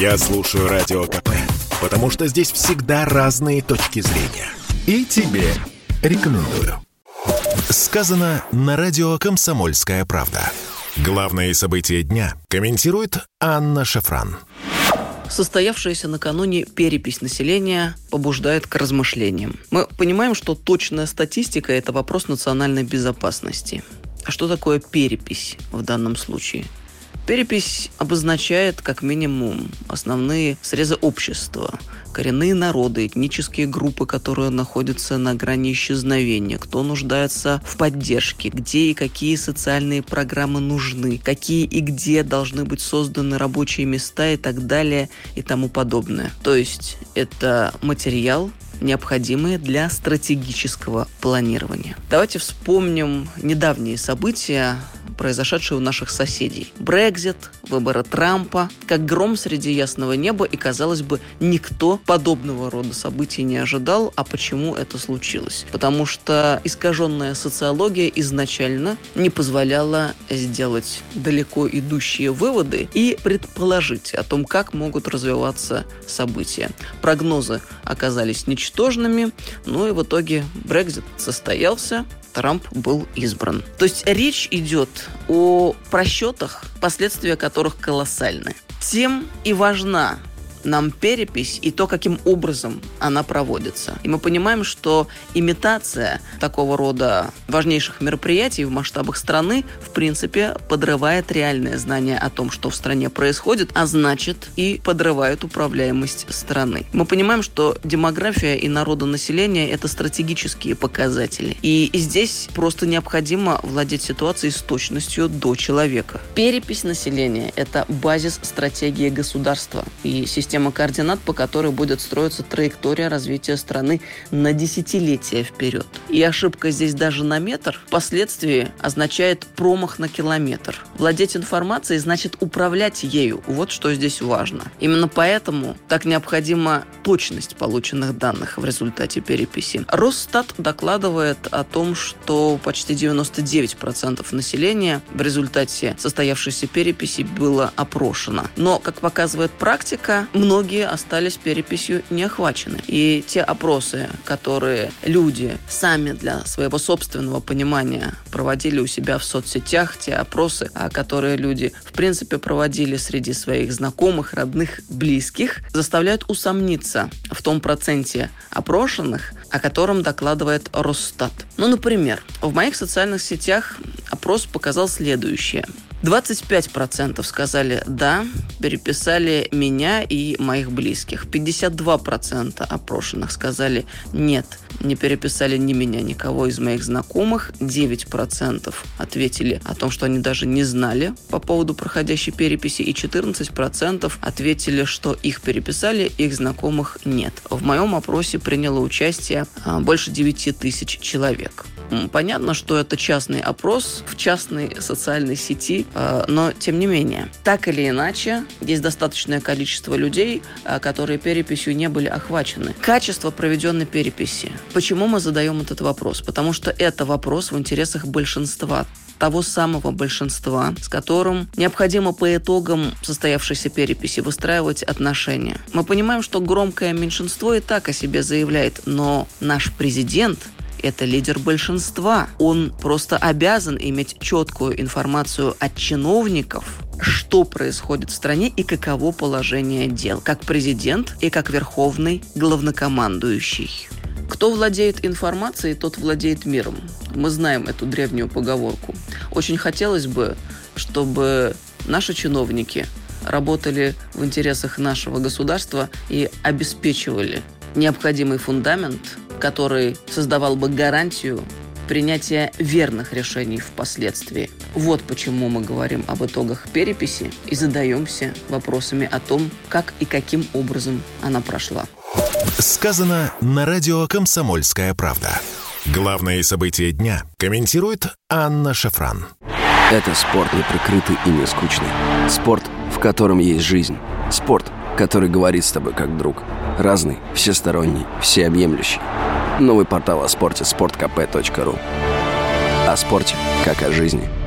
Я слушаю Радио КП, потому что здесь всегда разные точки зрения. И тебе рекомендую. Сказано на радио «Комсомольская правда». Главные события дня комментирует Анна Шафран. Состоявшаяся накануне перепись населения побуждает к размышлениям. Мы понимаем, что точная статистика – это вопрос национальной безопасности. А что такое перепись в данном случае? Перепись обозначает как минимум основные срезы общества, коренные народы, этнические группы, которые находятся на грани исчезновения, кто нуждается в поддержке, где и какие социальные программы нужны, какие и где должны быть созданы рабочие места и так далее и тому подобное. То есть это материал, необходимые для стратегического планирования. Давайте вспомним недавние события, произошедшие у наших соседей. Брекзит, выборы Трампа, как гром среди ясного неба, и, казалось бы, никто подобного рода событий не ожидал. А почему это случилось? Потому что искаженная социология изначально не позволяла сделать далеко идущие выводы и предположить о том, как могут развиваться события. Прогнозы оказались ничтожными, ну и в итоге Брекзит состоялся, Трамп был избран. То есть речь идет о просчетах, последствия которых колоссальны. Тем и важна нам перепись и то, каким образом она проводится. И мы понимаем, что имитация такого рода важнейших мероприятий в масштабах страны, в принципе, подрывает реальное знание о том, что в стране происходит, а значит и подрывает управляемость страны. Мы понимаем, что демография и народонаселение – это стратегические показатели. И здесь просто необходимо владеть ситуацией с точностью до человека. Перепись населения – это базис стратегии государства и система система координат, по которой будет строиться траектория развития страны на десятилетия вперед. И ошибка здесь даже на метр впоследствии означает промах на километр. Владеть информацией значит управлять ею. Вот что здесь важно. Именно поэтому так необходима точность полученных данных в результате переписи. Росстат докладывает о том, что почти 99% населения в результате состоявшейся переписи было опрошено. Но, как показывает практика, многие остались переписью не охвачены. И те опросы, которые люди сами для своего собственного понимания проводили у себя в соцсетях, те опросы, а, которые люди в принципе проводили среди своих знакомых, родных, близких, заставляют усомниться в том проценте опрошенных, о котором докладывает Росстат. Ну, например, в моих социальных сетях опрос показал следующее – 25% сказали «да», переписали меня и моих близких. 52% опрошенных сказали «нет», не переписали ни меня, никого из моих знакомых. 9% ответили о том, что они даже не знали по поводу проходящей переписи. И 14% ответили, что их переписали, их знакомых нет. В моем опросе приняло участие а, больше 9 тысяч человек. Понятно, что это частный опрос в частной социальной сети, э, но тем не менее. Так или иначе, есть достаточное количество людей, э, которые переписью не были охвачены. Качество проведенной переписи. Почему мы задаем этот вопрос? Потому что это вопрос в интересах большинства того самого большинства, с которым необходимо по итогам состоявшейся переписи выстраивать отношения. Мы понимаем, что громкое меньшинство и так о себе заявляет, но наш президент это лидер большинства. Он просто обязан иметь четкую информацию от чиновников, что происходит в стране и каково положение дел, как президент и как верховный главнокомандующий. Кто владеет информацией, тот владеет миром. Мы знаем эту древнюю поговорку. Очень хотелось бы, чтобы наши чиновники работали в интересах нашего государства и обеспечивали необходимый фундамент который создавал бы гарантию принятия верных решений впоследствии. Вот почему мы говорим об итогах переписи и задаемся вопросами о том, как и каким образом она прошла. Сказано на радио «Комсомольская правда». Главные события дня комментирует Анна Шафран. Это спорт не прикрытый и не скучный. Спорт, в котором есть жизнь. Спорт, который говорит с тобой как друг. Разный, всесторонний, всеобъемлющий. Новый портал о спорте – sportkp.ru О спорте, как о жизни –